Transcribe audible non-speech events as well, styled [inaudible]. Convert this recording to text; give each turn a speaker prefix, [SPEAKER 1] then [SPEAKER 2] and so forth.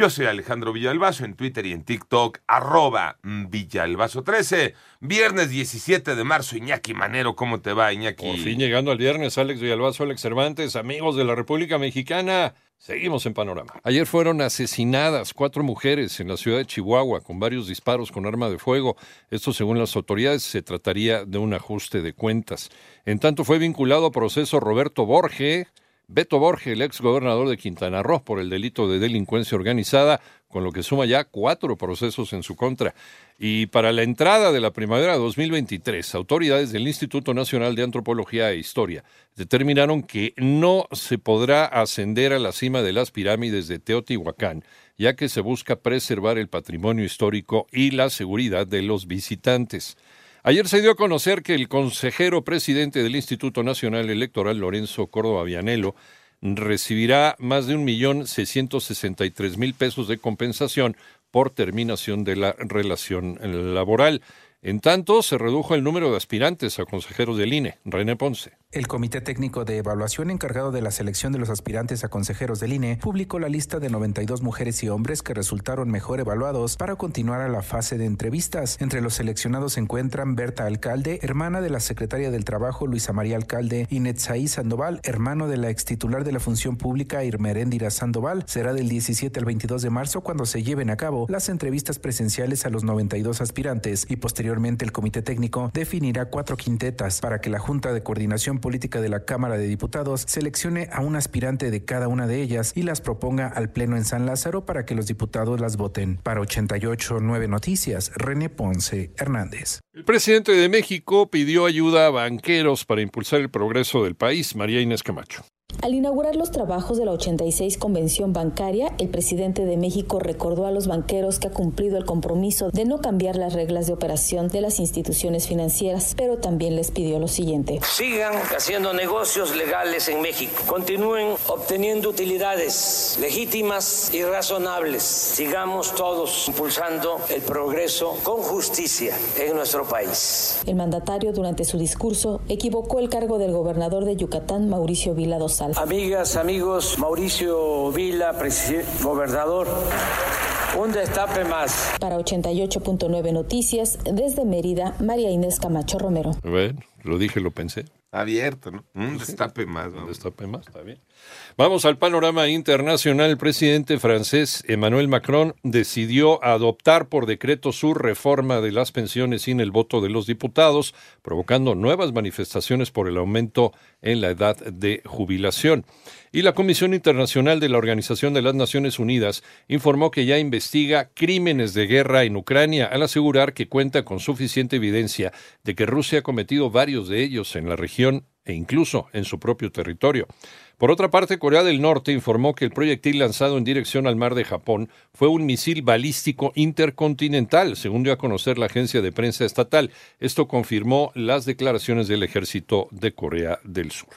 [SPEAKER 1] Yo soy Alejandro Villalbazo en Twitter y en TikTok, arroba Villalbazo13. Viernes 17 de marzo, Iñaki Manero, ¿cómo te va, Iñaki?
[SPEAKER 2] Por fin llegando al viernes, Alex Villalbazo, Alex Cervantes, amigos de la República Mexicana. Seguimos en panorama. Ayer fueron asesinadas cuatro mujeres en la ciudad de Chihuahua con varios disparos con arma de fuego. Esto, según las autoridades, se trataría de un ajuste de cuentas. En tanto, fue vinculado a proceso Roberto Borge, Beto Borge, el ex gobernador de Quintana Roo, por el delito de delincuencia organizada, con lo que suma ya cuatro procesos en su contra. Y para la entrada de la primavera de 2023, autoridades del Instituto Nacional de Antropología e Historia determinaron que no se podrá ascender a la cima de las pirámides de Teotihuacán, ya que se busca preservar el patrimonio histórico y la seguridad de los visitantes. Ayer se dio a conocer que el consejero presidente del Instituto Nacional Electoral, Lorenzo Córdoba Vianelo, recibirá más de un millón seiscientos sesenta y tres mil pesos de compensación por terminación de la relación laboral. En tanto, se redujo el número de aspirantes a consejeros del INE. René Ponce.
[SPEAKER 3] El Comité Técnico de Evaluación encargado de la selección de los aspirantes a consejeros del INE publicó la lista de 92 mujeres y hombres que resultaron mejor evaluados para continuar a la fase de entrevistas. Entre los seleccionados se encuentran Berta Alcalde, hermana de la secretaria del Trabajo Luisa María Alcalde, y Netzaí Sandoval, hermano de la extitular de la Función Pública Irmeréndira Sandoval. Será del 17 al 22 de marzo cuando se lleven a cabo las entrevistas presenciales a los 92 aspirantes y posteriormente el Comité Técnico definirá cuatro quintetas para que la Junta de Coordinación Política de la Cámara de Diputados seleccione a un aspirante de cada una de ellas y las proponga al Pleno en San Lázaro para que los diputados las voten. Para 88.9 Noticias, René Ponce Hernández.
[SPEAKER 2] El presidente de México pidió ayuda a banqueros para impulsar el progreso del país, María Inés Camacho.
[SPEAKER 4] Al inaugurar los trabajos de la 86 Convención Bancaria, el presidente de México recordó a los banqueros que ha cumplido el compromiso de no cambiar las reglas de operación de las instituciones financieras, pero también les pidió lo siguiente.
[SPEAKER 5] Sigan haciendo negocios legales en México. Continúen obteniendo utilidades legítimas y razonables. Sigamos todos impulsando el progreso con justicia en nuestro país.
[SPEAKER 4] El mandatario durante su discurso equivocó el cargo del gobernador de Yucatán, Mauricio Vila Dosal.
[SPEAKER 5] Amigas, amigos, Mauricio Vila, gobernador. Un destape más.
[SPEAKER 4] Para 88.9 Noticias, desde Mérida, María Inés Camacho Romero.
[SPEAKER 2] Bueno, lo dije, lo pensé.
[SPEAKER 1] Abierto, ¿no? [laughs] Un destape más.
[SPEAKER 2] Un destape más, está bien. Vamos al panorama internacional. El presidente francés Emmanuel Macron decidió adoptar por decreto su reforma de las pensiones sin el voto de los diputados, provocando nuevas manifestaciones por el aumento en la edad de jubilación. Y la Comisión Internacional de la Organización de las Naciones Unidas informó que ya investiga crímenes de guerra en Ucrania al asegurar que cuenta con suficiente evidencia de que Rusia ha cometido varios de ellos en la e incluso en su propio territorio. Por otra parte, Corea del Norte informó que el proyectil lanzado en dirección al mar de Japón fue un misil balístico intercontinental, según dio a conocer la agencia de prensa estatal. Esto confirmó las declaraciones del ejército de Corea del Sur.